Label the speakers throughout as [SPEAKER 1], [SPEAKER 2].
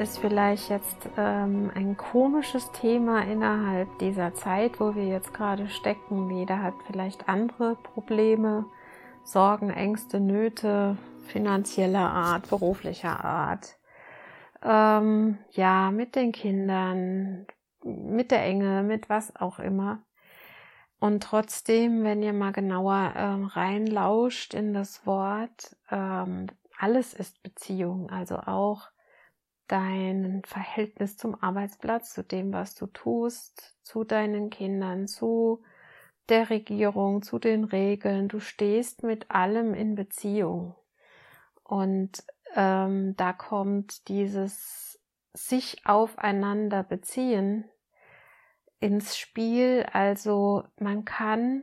[SPEAKER 1] Ist vielleicht jetzt ähm, ein komisches Thema innerhalb dieser Zeit, wo wir jetzt gerade stecken. Jeder hat vielleicht andere Probleme, Sorgen, Ängste, Nöte finanzieller Art, beruflicher Art. Ähm, ja, mit den Kindern, mit der Enge, mit was auch immer. Und trotzdem, wenn ihr mal genauer ähm, reinlauscht in das Wort, ähm, alles ist Beziehung, also auch dein Verhältnis zum Arbeitsplatz, zu dem, was du tust, zu deinen Kindern, zu der Regierung, zu den Regeln. Du stehst mit allem in Beziehung. Und ähm, da kommt dieses sich aufeinander beziehen ins Spiel. Also man kann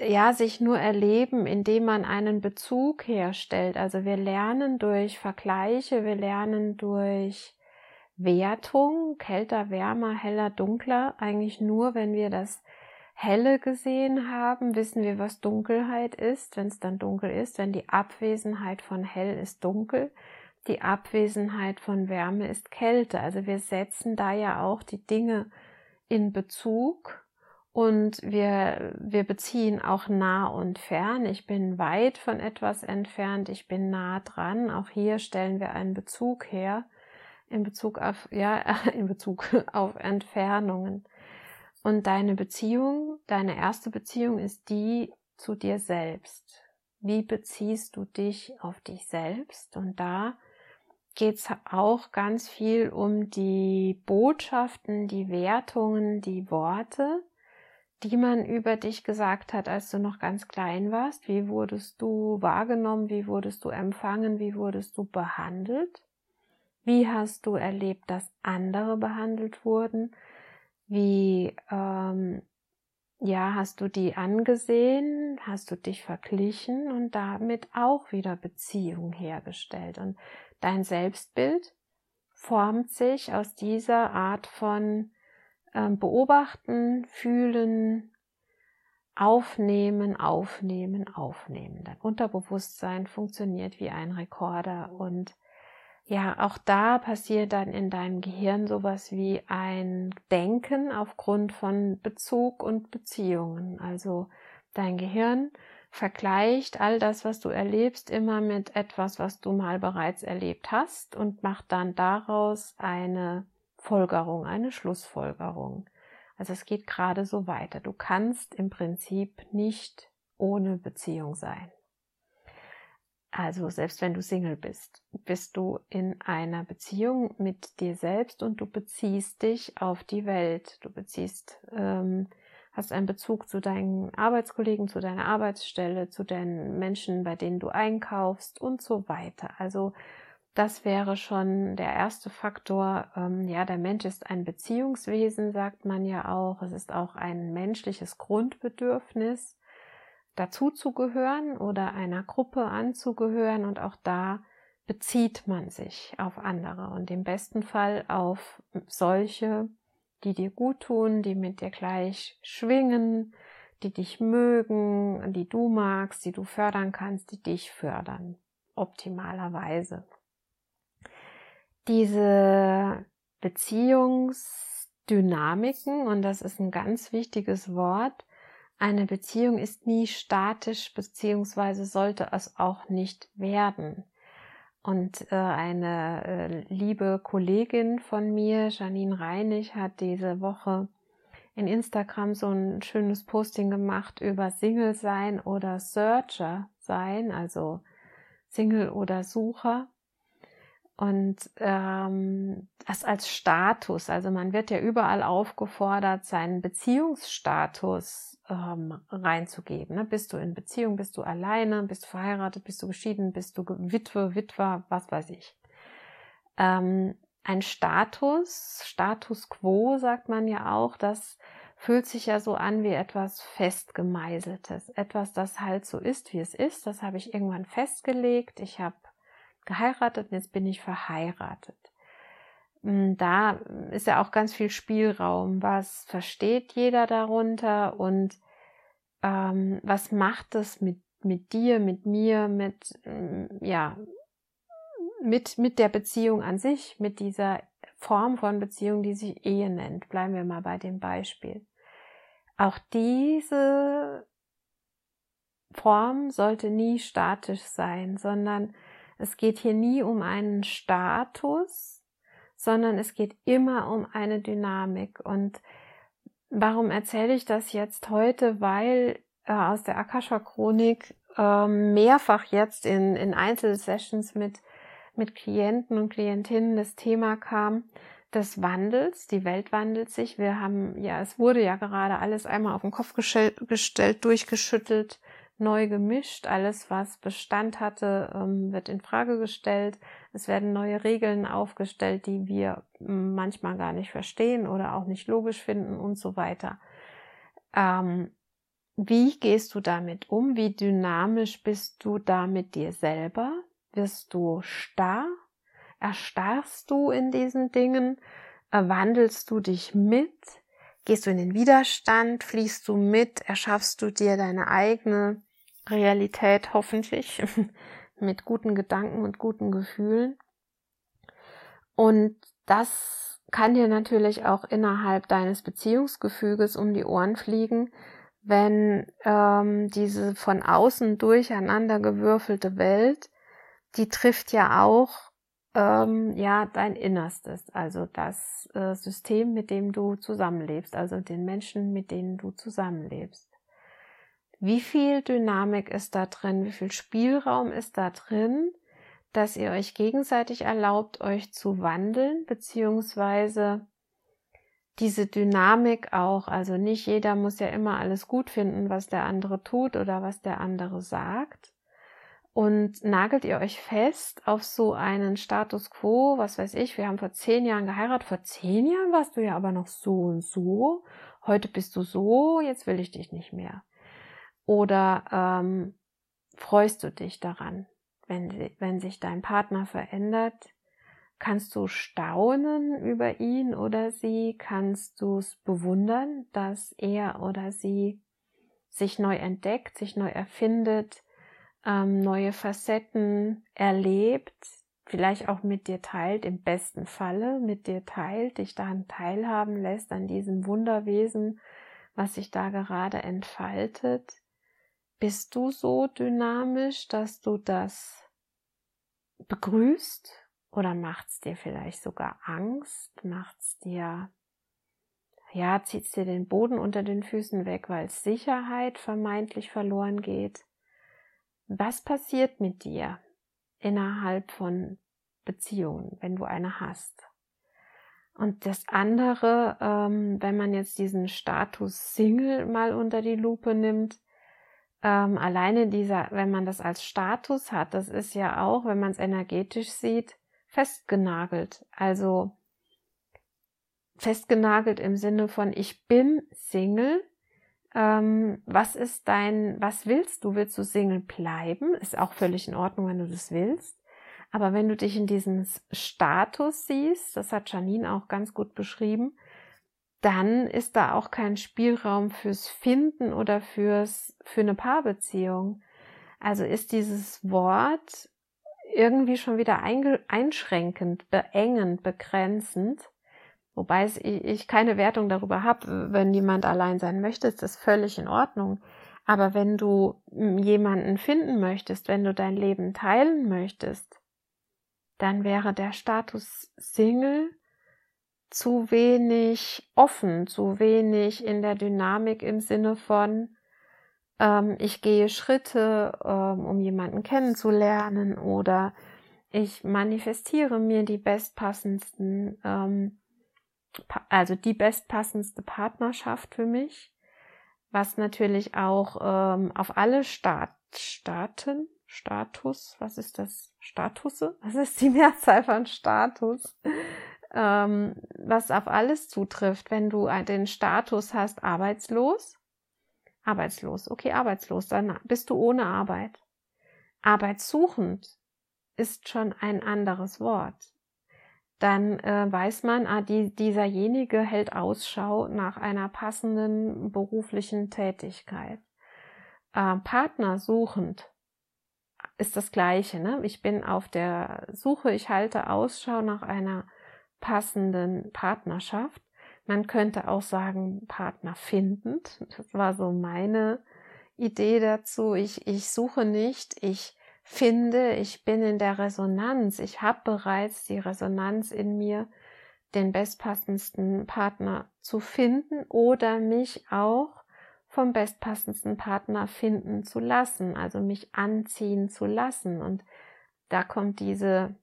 [SPEAKER 1] ja, sich nur erleben, indem man einen Bezug herstellt. Also wir lernen durch Vergleiche, wir lernen durch Wertung, kälter, wärmer, heller, dunkler, eigentlich nur, wenn wir das Helle gesehen haben, wissen wir, was Dunkelheit ist, wenn es dann dunkel ist, wenn die Abwesenheit von hell ist dunkel, die Abwesenheit von Wärme ist Kälte. Also wir setzen da ja auch die Dinge in Bezug und wir, wir beziehen auch nah und fern. Ich bin weit von etwas entfernt, ich bin nah dran. Auch hier stellen wir einen Bezug her in Bezug auf, ja, in Bezug auf Entfernungen. Und deine Beziehung, deine erste Beziehung ist die zu dir selbst. Wie beziehst du dich auf dich selbst? Und da geht's auch ganz viel um die Botschaften, die Wertungen, die Worte, die man über dich gesagt hat, als du noch ganz klein warst? Wie wurdest du wahrgenommen? Wie wurdest du empfangen? Wie wurdest du behandelt? Wie hast du erlebt, dass andere behandelt wurden? Wie ähm, ja, hast du die angesehen? Hast du dich verglichen und damit auch wieder Beziehung hergestellt? Und dein Selbstbild formt sich aus dieser Art von beobachten, fühlen, aufnehmen, aufnehmen, aufnehmen. Dein Unterbewusstsein funktioniert wie ein Rekorder und ja, auch da passiert dann in deinem Gehirn sowas wie ein Denken aufgrund von Bezug und Beziehungen. Also dein Gehirn vergleicht all das, was du erlebst, immer mit etwas, was du mal bereits erlebt hast und macht dann daraus eine Folgerung, eine Schlussfolgerung. Also es geht gerade so weiter. Du kannst im Prinzip nicht ohne Beziehung sein. Also selbst wenn du Single bist, bist du in einer Beziehung mit dir selbst und du beziehst dich auf die Welt. Du beziehst, ähm, hast einen Bezug zu deinen Arbeitskollegen, zu deiner Arbeitsstelle, zu den Menschen, bei denen du einkaufst und so weiter. Also das wäre schon der erste Faktor. Ähm, ja, der Mensch ist ein Beziehungswesen, sagt man ja auch. Es ist auch ein menschliches Grundbedürfnis, dazu zu gehören oder einer Gruppe anzugehören. Und auch da bezieht man sich auf andere und im besten Fall auf solche, die dir gut tun, die mit dir gleich schwingen, die dich mögen, die du magst, die du fördern kannst, die dich fördern. Optimalerweise diese Beziehungsdynamiken, und das ist ein ganz wichtiges Wort, eine Beziehung ist nie statisch, beziehungsweise sollte es auch nicht werden. Und äh, eine äh, liebe Kollegin von mir, Janine Reinig, hat diese Woche in Instagram so ein schönes Posting gemacht über Single sein oder Searcher sein, also Single oder Sucher. Und ähm, das als Status, also man wird ja überall aufgefordert, seinen Beziehungsstatus ähm, reinzugeben. Ne? Bist du in Beziehung, bist du alleine, bist du verheiratet, bist du geschieden, bist du Witwe, Witwer, was weiß ich. Ähm, ein Status, Status quo sagt man ja auch, das fühlt sich ja so an wie etwas festgemeißeltes, etwas, das halt so ist, wie es ist. Das habe ich irgendwann festgelegt. Ich habe geheiratet und jetzt bin ich verheiratet. Hm, da ist ja auch ganz viel Spielraum. Was versteht jeder darunter und ähm, was macht es mit, mit dir, mit mir, mit, hm, ja, mit, mit der Beziehung an sich, mit dieser Form von Beziehung, die sich Ehe nennt. Bleiben wir mal bei dem Beispiel. Auch diese Form sollte nie statisch sein, sondern es geht hier nie um einen Status, sondern es geht immer um eine Dynamik. Und warum erzähle ich das jetzt heute? Weil äh, aus der Akasha Chronik äh, mehrfach jetzt in, in Einzelsessions mit, mit Klienten und Klientinnen das Thema kam des Wandels. Die Welt wandelt sich. Wir haben, ja, es wurde ja gerade alles einmal auf den Kopf gestellt, durchgeschüttelt neu gemischt. Alles, was Bestand hatte, ähm, wird in Frage gestellt. Es werden neue Regeln aufgestellt, die wir hm, manchmal gar nicht verstehen oder auch nicht logisch finden und so weiter. Ähm, wie gehst du damit um? Wie dynamisch bist du da mit dir selber? Wirst du starr? Erstarrst du in diesen Dingen? Wandelst du dich mit? Gehst du in den Widerstand? Fließt du mit? Erschaffst du dir deine eigene Realität hoffentlich mit guten Gedanken und guten Gefühlen. Und das kann dir natürlich auch innerhalb deines Beziehungsgefüges um die Ohren fliegen, wenn ähm, diese von außen durcheinander gewürfelte Welt, die trifft ja auch ähm, ja dein Innerstes, also das äh, System, mit dem du zusammenlebst, also den Menschen, mit denen du zusammenlebst. Wie viel Dynamik ist da drin? Wie viel Spielraum ist da drin, dass ihr euch gegenseitig erlaubt, euch zu wandeln, beziehungsweise diese Dynamik auch. Also nicht jeder muss ja immer alles gut finden, was der andere tut oder was der andere sagt. Und nagelt ihr euch fest auf so einen Status quo, was weiß ich, wir haben vor zehn Jahren geheiratet, vor zehn Jahren warst du ja aber noch so und so, heute bist du so, jetzt will ich dich nicht mehr. Oder ähm, freust du dich daran, wenn, wenn sich dein Partner verändert? Kannst du staunen über ihn oder sie? Kannst du es bewundern, dass er oder sie sich neu entdeckt, sich neu erfindet, ähm, neue Facetten erlebt, vielleicht auch mit dir teilt, im besten Falle mit dir teilt, dich daran teilhaben lässt, an diesem Wunderwesen, was sich da gerade entfaltet? Bist du so dynamisch, dass du das begrüßt oder macht's dir vielleicht sogar Angst? Macht's dir, ja, zieht's dir den Boden unter den Füßen weg, weil Sicherheit vermeintlich verloren geht? Was passiert mit dir innerhalb von Beziehungen, wenn du eine hast? Und das andere, ähm, wenn man jetzt diesen Status Single mal unter die Lupe nimmt, ähm, alleine dieser, wenn man das als Status hat, das ist ja auch, wenn man es energetisch sieht, festgenagelt. Also festgenagelt im Sinne von ich bin Single. Ähm, was ist dein, was willst du? Willst du Single bleiben? Ist auch völlig in Ordnung, wenn du das willst. Aber wenn du dich in diesem Status siehst, das hat Janine auch ganz gut beschrieben, dann ist da auch kein Spielraum fürs Finden oder fürs, für eine Paarbeziehung. Also ist dieses Wort irgendwie schon wieder einschränkend, beengend, begrenzend. Wobei ich keine Wertung darüber habe, wenn jemand allein sein möchte, ist das völlig in Ordnung. Aber wenn du jemanden finden möchtest, wenn du dein Leben teilen möchtest, dann wäre der Status Single zu wenig offen, zu wenig in der Dynamik im Sinne von, ähm, ich gehe Schritte, ähm, um jemanden kennenzulernen oder ich manifestiere mir die bestpassendsten, ähm, also die bestpassendste Partnerschaft für mich, was natürlich auch ähm, auf alle Staat, Staaten, Status, was ist das? Statusse? Was ist die Mehrzahl von Status? Ähm, was auf alles zutrifft, wenn du den Status hast, arbeitslos. Arbeitslos, okay, arbeitslos, dann bist du ohne Arbeit. Arbeitssuchend ist schon ein anderes Wort. Dann äh, weiß man, ah, die, dieserjenige hält Ausschau nach einer passenden beruflichen Tätigkeit. Äh, Partner suchend ist das Gleiche. Ne? Ich bin auf der Suche, ich halte Ausschau nach einer passenden Partnerschaft. Man könnte auch sagen, Partner findend. Das war so meine Idee dazu. Ich, ich suche nicht, ich finde, ich bin in der Resonanz. Ich habe bereits die Resonanz in mir, den bestpassendsten Partner zu finden oder mich auch vom bestpassendsten Partner finden zu lassen, also mich anziehen zu lassen. Und da kommt diese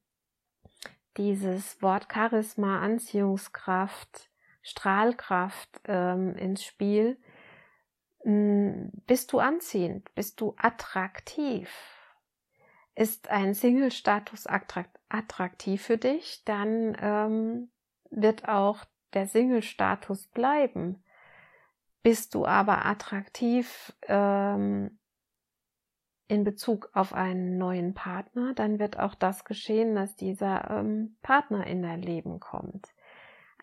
[SPEAKER 1] dieses Wort Charisma, Anziehungskraft, Strahlkraft ähm, ins Spiel. Hm, bist du anziehend? Bist du attraktiv? Ist ein Single-Status attraktiv für dich? Dann ähm, wird auch der Single-Status bleiben. Bist du aber attraktiv ähm, in Bezug auf einen neuen Partner, dann wird auch das geschehen, dass dieser ähm, Partner in dein Leben kommt.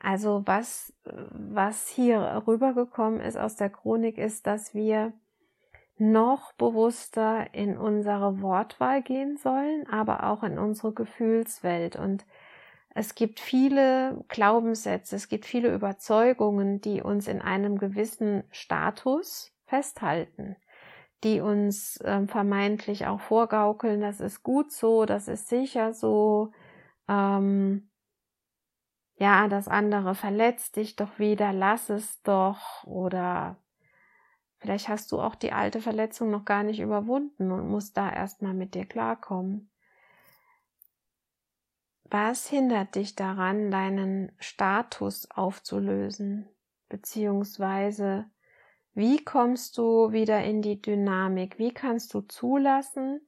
[SPEAKER 1] Also was, was hier rübergekommen ist aus der Chronik ist, dass wir noch bewusster in unsere Wortwahl gehen sollen, aber auch in unsere Gefühlswelt. Und es gibt viele Glaubenssätze, es gibt viele Überzeugungen, die uns in einem gewissen Status festhalten die uns äh, vermeintlich auch vorgaukeln, das ist gut so, das ist sicher so, ähm, ja, das andere verletzt dich doch wieder, lass es doch. Oder vielleicht hast du auch die alte Verletzung noch gar nicht überwunden und musst da erstmal mit dir klarkommen. Was hindert dich daran, deinen Status aufzulösen, beziehungsweise wie kommst du wieder in die Dynamik? Wie kannst du zulassen,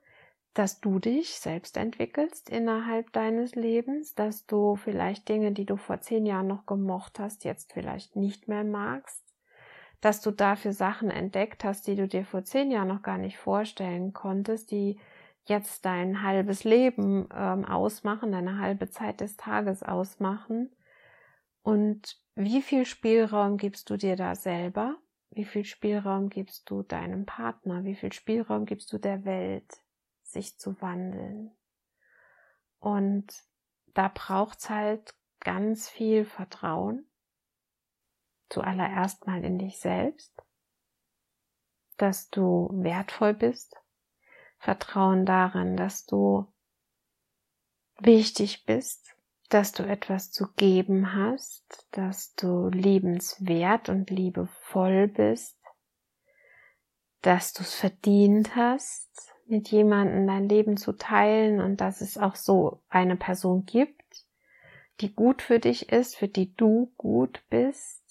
[SPEAKER 1] dass du dich selbst entwickelst innerhalb deines Lebens, dass du vielleicht Dinge, die du vor zehn Jahren noch gemocht hast, jetzt vielleicht nicht mehr magst, dass du dafür Sachen entdeckt hast, die du dir vor zehn Jahren noch gar nicht vorstellen konntest, die jetzt dein halbes Leben ähm, ausmachen, deine halbe Zeit des Tages ausmachen. Und wie viel Spielraum gibst du dir da selber? Wie viel Spielraum gibst du deinem Partner? Wie viel Spielraum gibst du der Welt, sich zu wandeln? Und da braucht's halt ganz viel Vertrauen. Zuallererst mal in dich selbst, dass du wertvoll bist. Vertrauen darin, dass du wichtig bist, dass du etwas zu geben hast, dass du liebenswert und liebevoll bist, dass du es verdient hast, mit jemandem dein Leben zu teilen und dass es auch so eine Person gibt, die gut für dich ist, für die du gut bist.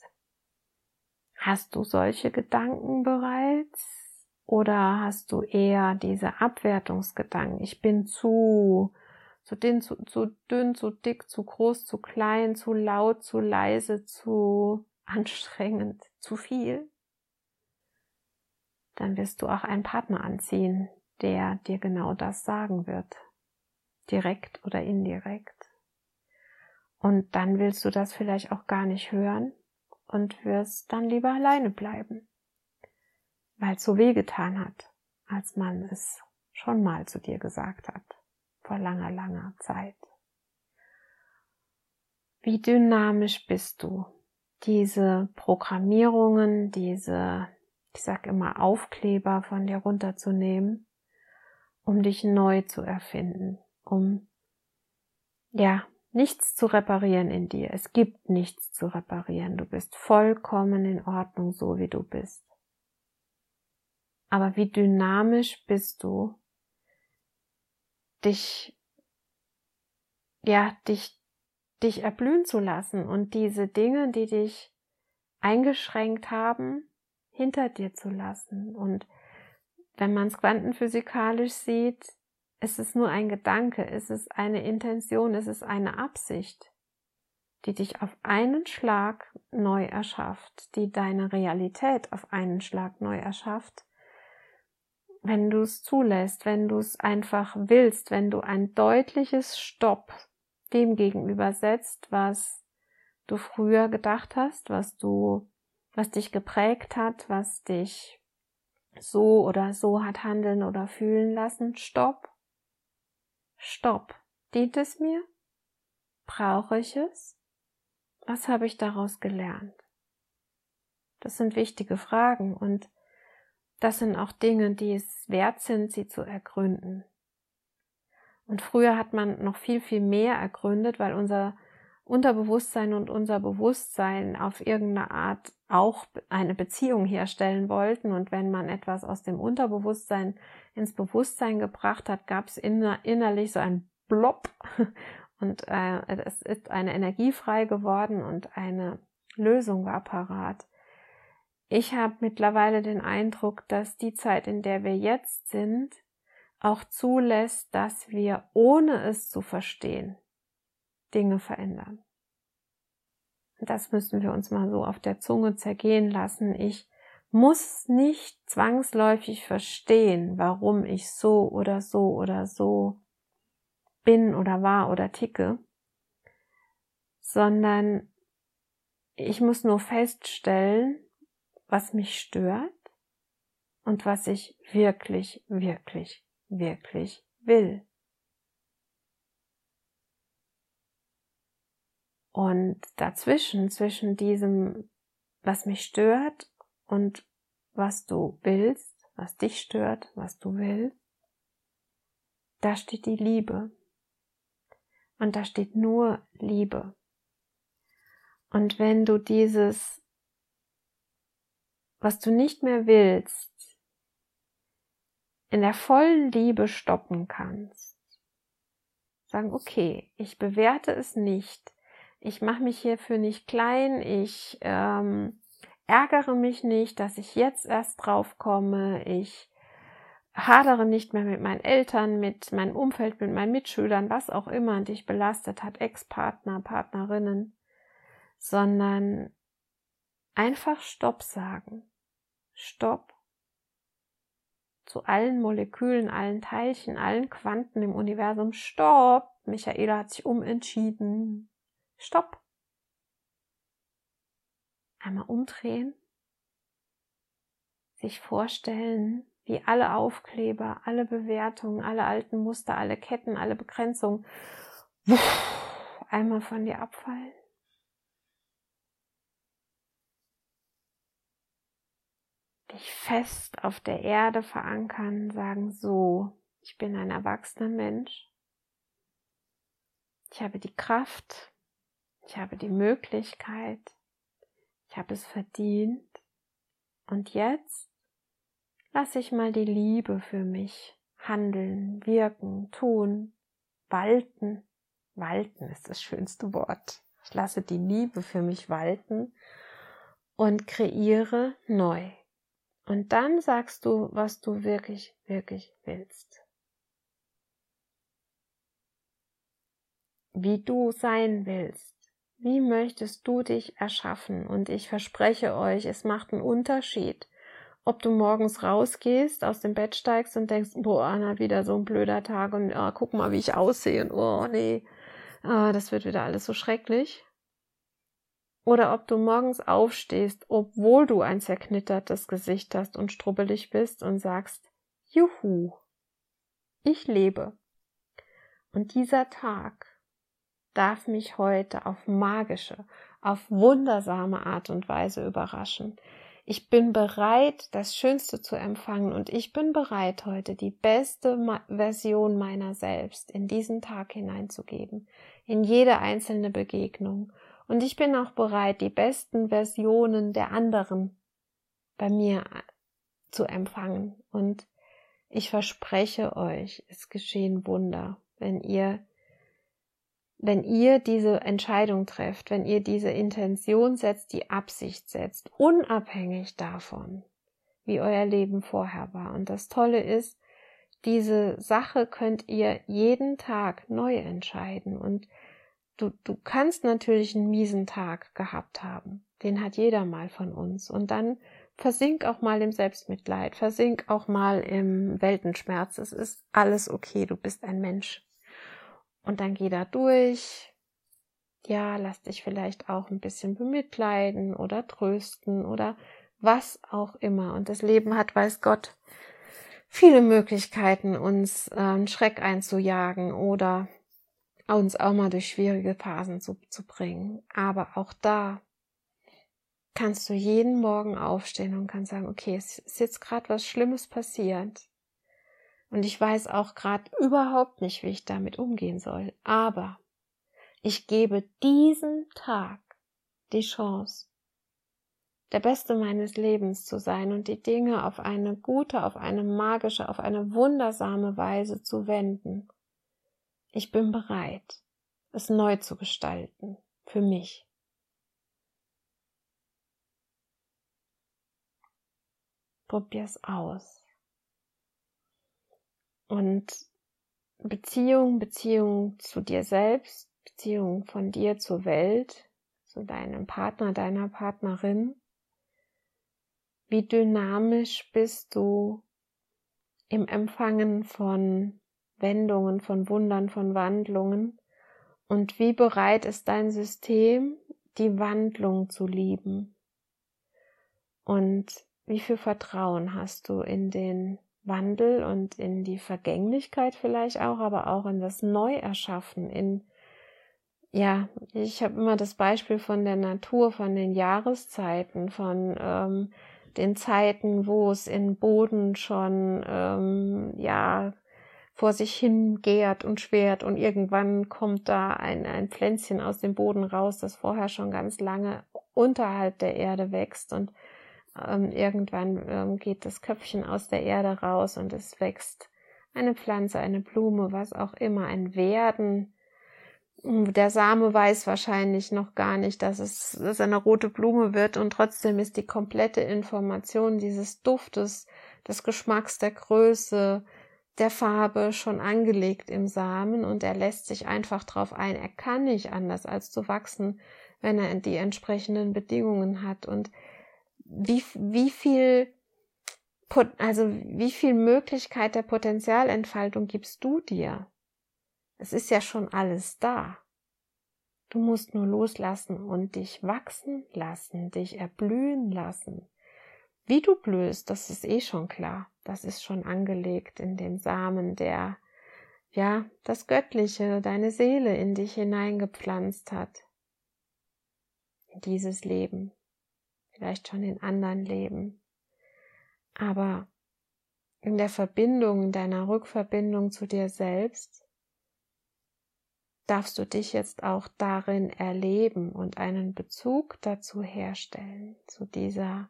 [SPEAKER 1] Hast du solche Gedanken bereits? Oder hast du eher diese Abwertungsgedanken? Ich bin zu, zu dünn, zu, zu dünn, zu dick, zu groß, zu klein, zu laut, zu leise, zu anstrengend, zu viel, dann wirst du auch einen Partner anziehen, der dir genau das sagen wird. Direkt oder indirekt. Und dann willst du das vielleicht auch gar nicht hören und wirst dann lieber alleine bleiben, weil es so wehgetan hat, als man es schon mal zu dir gesagt hat vor langer, langer Zeit. Wie dynamisch bist du? Diese Programmierungen, diese, ich sag immer, Aufkleber von dir runterzunehmen, um dich neu zu erfinden, um ja, nichts zu reparieren in dir. Es gibt nichts zu reparieren. Du bist vollkommen in Ordnung, so wie du bist. Aber wie dynamisch bist du, dich, ja, dich, dich erblühen zu lassen und diese Dinge, die dich eingeschränkt haben, hinter dir zu lassen. Und wenn man es quantenphysikalisch sieht, es ist nur ein Gedanke, es ist eine Intention, es ist eine Absicht, die dich auf einen Schlag neu erschafft, die deine Realität auf einen Schlag neu erschafft. Wenn du es zulässt, wenn du es einfach willst, wenn du ein deutliches Stopp dem gegenüber setzt, was du früher gedacht hast, was du, was dich geprägt hat, was dich so oder so hat handeln oder fühlen lassen, stopp Stopp. Dient es mir? Brauche ich es? Was habe ich daraus gelernt? Das sind wichtige Fragen und das sind auch Dinge, die es wert sind, sie zu ergründen. Und früher hat man noch viel, viel mehr ergründet, weil unser Unterbewusstsein und unser Bewusstsein auf irgendeine Art auch eine Beziehung herstellen wollten. Und wenn man etwas aus dem Unterbewusstsein ins Bewusstsein gebracht hat, gab es inner, innerlich so ein Blob und äh, es ist eine Energie frei geworden und eine Lösung war parat. Ich habe mittlerweile den Eindruck, dass die Zeit, in der wir jetzt sind, auch zulässt, dass wir, ohne es zu verstehen, Dinge verändern. Das müssen wir uns mal so auf der Zunge zergehen lassen. Ich muss nicht zwangsläufig verstehen, warum ich so oder so oder so bin oder war oder ticke, sondern ich muss nur feststellen, was mich stört und was ich wirklich, wirklich, wirklich will. Und dazwischen, zwischen diesem, was mich stört und was du willst, was dich stört, was du willst, da steht die Liebe. Und da steht nur Liebe. Und wenn du dieses, was du nicht mehr willst, in der vollen Liebe stoppen kannst, sagen, okay, ich bewerte es nicht, ich mache mich hierfür nicht klein, ich ähm, ärgere mich nicht, dass ich jetzt erst drauf komme, ich hadere nicht mehr mit meinen Eltern, mit meinem Umfeld, mit meinen Mitschülern, was auch immer dich belastet hat, Ex-Partner, Partnerinnen, sondern einfach Stopp sagen. Stopp zu allen Molekülen, allen Teilchen, allen Quanten im Universum. Stopp! Michaela hat sich umentschieden. Stopp. Einmal umdrehen. Sich vorstellen, wie alle Aufkleber, alle Bewertungen, alle alten Muster, alle Ketten, alle Begrenzungen einmal von dir abfallen. Dich fest auf der Erde verankern, sagen so, ich bin ein erwachsener Mensch. Ich habe die Kraft, ich habe die Möglichkeit, ich habe es verdient und jetzt lasse ich mal die Liebe für mich handeln, wirken, tun, walten. Walten ist das schönste Wort. Ich lasse die Liebe für mich walten und kreiere neu. Und dann sagst du, was du wirklich, wirklich willst. Wie du sein willst. Wie möchtest du dich erschaffen? Und ich verspreche euch, es macht einen Unterschied, ob du morgens rausgehst, aus dem Bett steigst und denkst, boah, Anna, wieder so ein blöder Tag und oh, guck mal, wie ich aussehe und oh nee, oh, das wird wieder alles so schrecklich. Oder ob du morgens aufstehst, obwohl du ein zerknittertes Gesicht hast und strubbelig bist und sagst, Juhu, ich lebe. Und dieser Tag darf mich heute auf magische, auf wundersame Art und Weise überraschen. Ich bin bereit, das Schönste zu empfangen und ich bin bereit, heute die beste Version meiner selbst in diesen Tag hineinzugeben, in jede einzelne Begegnung. Und ich bin auch bereit, die besten Versionen der anderen bei mir zu empfangen. Und ich verspreche euch, es geschehen Wunder, wenn ihr wenn ihr diese Entscheidung trefft, wenn ihr diese Intention setzt, die Absicht setzt, unabhängig davon, wie euer Leben vorher war. Und das Tolle ist, diese Sache könnt ihr jeden Tag neu entscheiden. Und du, du kannst natürlich einen miesen Tag gehabt haben. Den hat jeder mal von uns. Und dann versink auch mal im Selbstmitleid, versink auch mal im Weltenschmerz. Es ist alles okay, du bist ein Mensch. Und dann geh da durch. Ja, lass dich vielleicht auch ein bisschen bemitleiden oder trösten oder was auch immer. Und das Leben hat, weiß Gott, viele Möglichkeiten, uns äh, Schreck einzujagen oder uns auch mal durch schwierige Phasen zu, zu bringen. Aber auch da kannst du jeden Morgen aufstehen und kannst sagen, okay, es ist jetzt gerade was Schlimmes passiert. Und ich weiß auch gerade überhaupt nicht, wie ich damit umgehen soll. Aber ich gebe diesen Tag die Chance, der Beste meines Lebens zu sein und die Dinge auf eine gute, auf eine magische, auf eine wundersame Weise zu wenden. Ich bin bereit, es neu zu gestalten, für mich. Probier's aus. Und Beziehung, Beziehung zu dir selbst, Beziehung von dir zur Welt, zu deinem Partner, deiner Partnerin. Wie dynamisch bist du im Empfangen von Wendungen, von Wundern, von Wandlungen und wie bereit ist dein System, die Wandlung zu lieben? Und wie viel Vertrauen hast du in den Wandel und in die Vergänglichkeit vielleicht auch, aber auch in das Neuerschaffen, in ja, ich habe immer das Beispiel von der Natur, von den Jahreszeiten, von ähm, den Zeiten, wo es in Boden schon ähm, ja vor sich hin gärt und schwert und irgendwann kommt da ein, ein Pflänzchen aus dem Boden raus, das vorher schon ganz lange unterhalb der Erde wächst und ähm, irgendwann ähm, geht das Köpfchen aus der Erde raus und es wächst eine Pflanze, eine Blume, was auch immer, ein Werden. Der Same weiß wahrscheinlich noch gar nicht, dass es, dass eine rote Blume wird und trotzdem ist die komplette Information dieses Duftes, des Geschmacks, der Größe, der Farbe schon angelegt im Samen und er lässt sich einfach drauf ein. Er kann nicht anders als zu wachsen, wenn er die entsprechenden Bedingungen hat und wie, wie viel, also wie viel Möglichkeit der Potenzialentfaltung gibst du dir? Es ist ja schon alles da. Du musst nur loslassen und dich wachsen lassen, dich erblühen lassen. Wie du blühst, das ist eh schon klar. Das ist schon angelegt in dem Samen, der, ja, das Göttliche, deine Seele in dich hineingepflanzt hat. In dieses Leben vielleicht schon in anderen Leben. Aber in der Verbindung, in deiner Rückverbindung zu dir selbst, darfst du dich jetzt auch darin erleben und einen Bezug dazu herstellen, zu dieser,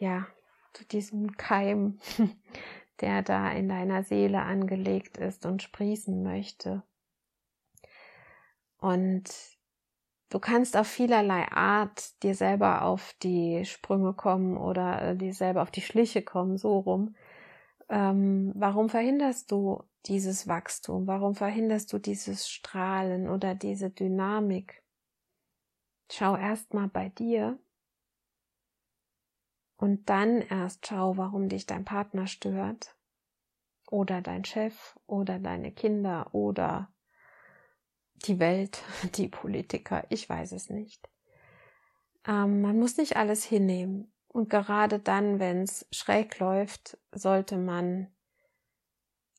[SPEAKER 1] ja, zu diesem Keim, der da in deiner Seele angelegt ist und sprießen möchte. Und Du kannst auf vielerlei Art dir selber auf die Sprünge kommen oder äh, dir selber auf die Schliche kommen, so rum. Ähm, warum verhinderst du dieses Wachstum? Warum verhinderst du dieses Strahlen oder diese Dynamik? Schau erst mal bei dir und dann erst schau, warum dich dein Partner stört oder dein Chef oder deine Kinder oder die Welt, die Politiker, ich weiß es nicht. Ähm, man muss nicht alles hinnehmen. Und gerade dann, wenn es schräg läuft, sollte man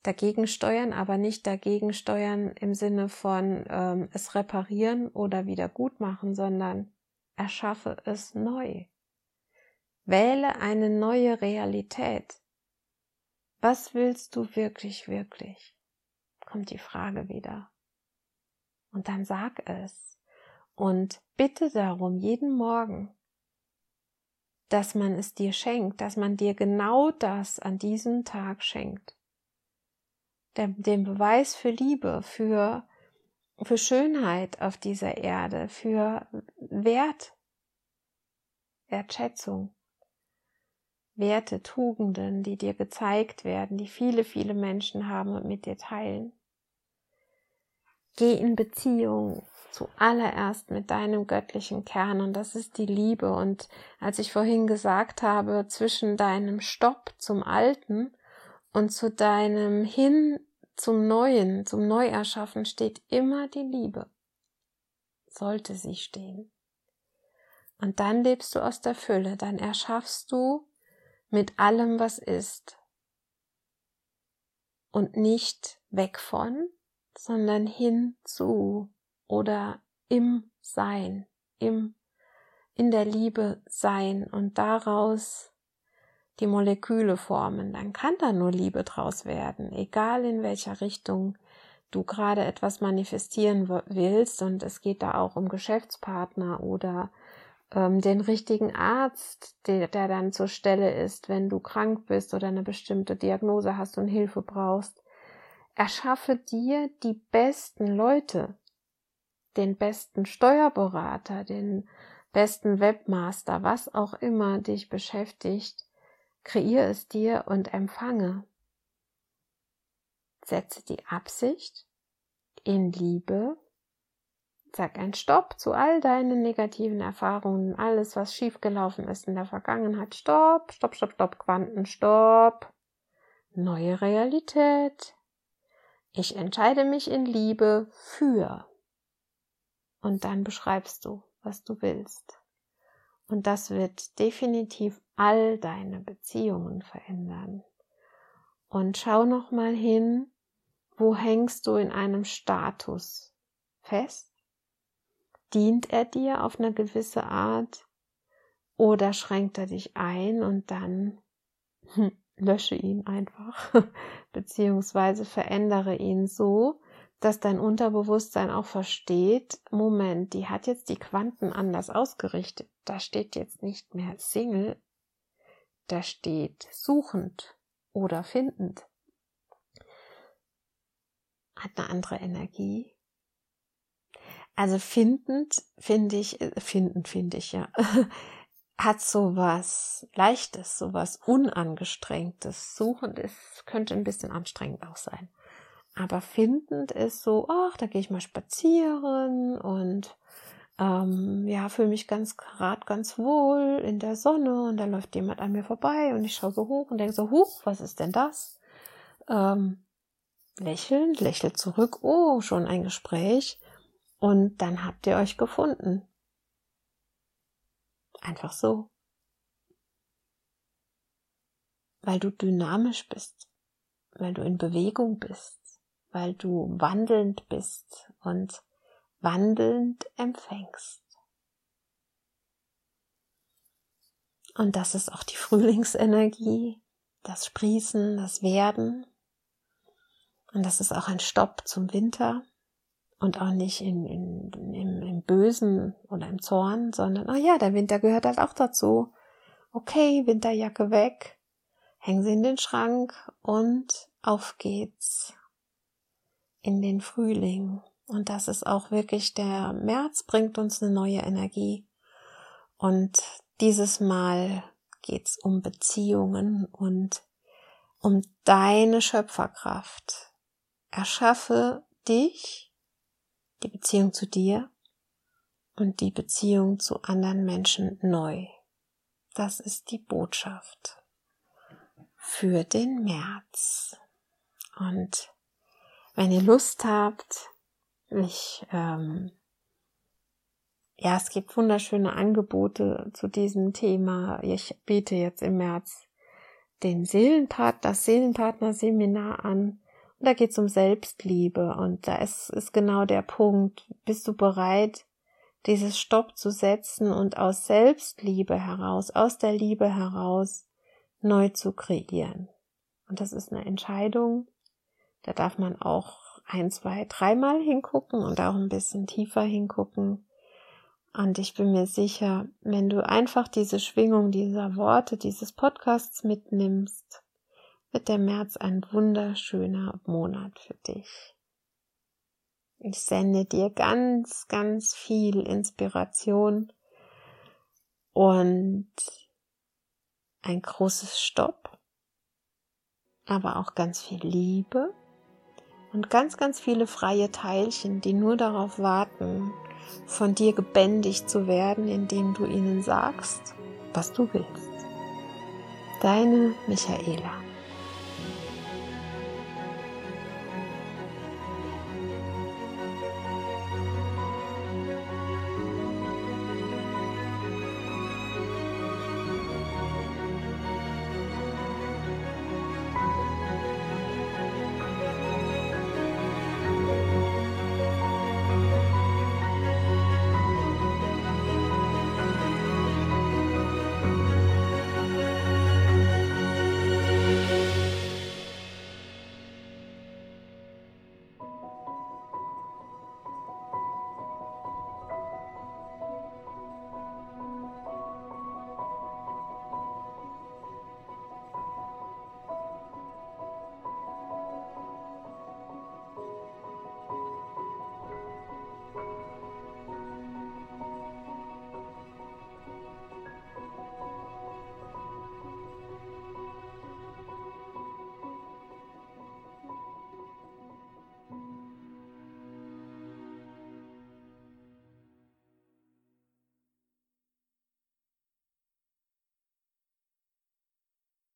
[SPEAKER 1] dagegen steuern, aber nicht dagegen steuern im Sinne von ähm, es reparieren oder wieder gut machen, sondern erschaffe es neu. Wähle eine neue Realität. Was willst du wirklich, wirklich? Kommt die Frage wieder. Und dann sag es und bitte darum jeden Morgen, dass man es dir schenkt, dass man dir genau das an diesem Tag schenkt. Den Beweis für Liebe, für, für Schönheit auf dieser Erde, für Wert, Wertschätzung. Werte, Tugenden, die dir gezeigt werden, die viele, viele Menschen haben und mit dir teilen. Geh in Beziehung zuallererst mit deinem göttlichen Kern und das ist die Liebe. Und als ich vorhin gesagt habe, zwischen deinem Stopp zum Alten und zu deinem Hin zum Neuen, zum Neuerschaffen steht immer die Liebe. Sollte sie stehen. Und dann lebst du aus der Fülle, dann erschaffst du mit allem, was ist. Und nicht weg von, sondern hinzu oder im Sein, im, in der Liebe sein und daraus die Moleküle formen, dann kann da nur Liebe draus werden, egal in welcher Richtung du gerade etwas manifestieren willst und es geht da auch um Geschäftspartner oder ähm, den richtigen Arzt, der, der dann zur Stelle ist, wenn du krank bist oder eine bestimmte Diagnose hast und Hilfe brauchst. Erschaffe dir die besten Leute, den besten Steuerberater, den besten Webmaster, was auch immer dich beschäftigt, kreier es dir und empfange. Setze die Absicht in Liebe Sag ein Stopp zu all deinen negativen Erfahrungen, alles, was schiefgelaufen ist in der Vergangenheit. Stopp, stopp, stopp, stopp, Quanten, stopp. Neue Realität. Ich entscheide mich in Liebe für. Und dann beschreibst du, was du willst. Und das wird definitiv all deine Beziehungen verändern. Und schau noch mal hin, wo hängst du in einem Status fest? Dient er dir auf eine gewisse Art oder schränkt er dich ein und dann hm, lösche ihn einfach, beziehungsweise verändere ihn so, dass dein Unterbewusstsein auch versteht, Moment, die hat jetzt die Quanten anders ausgerichtet. Da steht jetzt nicht mehr Single, da steht suchend oder findend. Hat eine andere Energie, also findend finde ich, äh, finden finde ich ja, hat so was Leichtes, so was Unangestrengtes. Suchend ist, könnte ein bisschen anstrengend auch sein. Aber findend ist so, ach, da gehe ich mal spazieren und ähm, ja, fühle mich ganz gerade ganz wohl in der Sonne und da läuft jemand an mir vorbei und ich schaue so hoch und denke so, huch, was ist denn das? Ähm, lächeln, lächelt zurück, oh, schon ein Gespräch. Und dann habt ihr euch gefunden. Einfach so. Weil du dynamisch bist, weil du in Bewegung bist, weil du wandelnd bist und wandelnd empfängst. Und das ist auch die Frühlingsenergie, das Sprießen, das Werden. Und das ist auch ein Stopp zum Winter und auch nicht in, in, im, im Bösen oder im Zorn, sondern, oh ja, der Winter gehört halt auch dazu. Okay, Winterjacke weg, hängen sie in den Schrank und auf geht's in den Frühling. Und das ist auch wirklich der März bringt uns eine neue Energie. Und dieses Mal geht's um Beziehungen und um deine Schöpferkraft. Erschaffe dich die Beziehung zu dir und die Beziehung zu anderen Menschen neu. Das ist die Botschaft für den März. Und wenn ihr Lust habt, ich, ähm, ja, es gibt wunderschöne Angebote zu diesem Thema. Ich biete jetzt im März den Seelenpartner, das Seelenpartner-Seminar an. Da geht es um Selbstliebe und da ist, ist genau der Punkt. Bist du bereit, dieses Stopp zu setzen und aus Selbstliebe heraus, aus der Liebe heraus neu zu kreieren. Und das ist eine Entscheidung, da darf man auch ein, zwei, dreimal hingucken und auch ein bisschen tiefer hingucken. Und ich bin mir sicher, wenn du einfach diese Schwingung dieser Worte, dieses Podcasts mitnimmst, wird der März ein wunderschöner Monat für dich. Ich sende dir ganz, ganz viel Inspiration und ein großes Stopp, aber auch ganz viel Liebe und ganz, ganz viele freie Teilchen, die nur darauf warten, von dir gebändigt zu werden, indem du ihnen sagst, was du willst. Deine Michaela.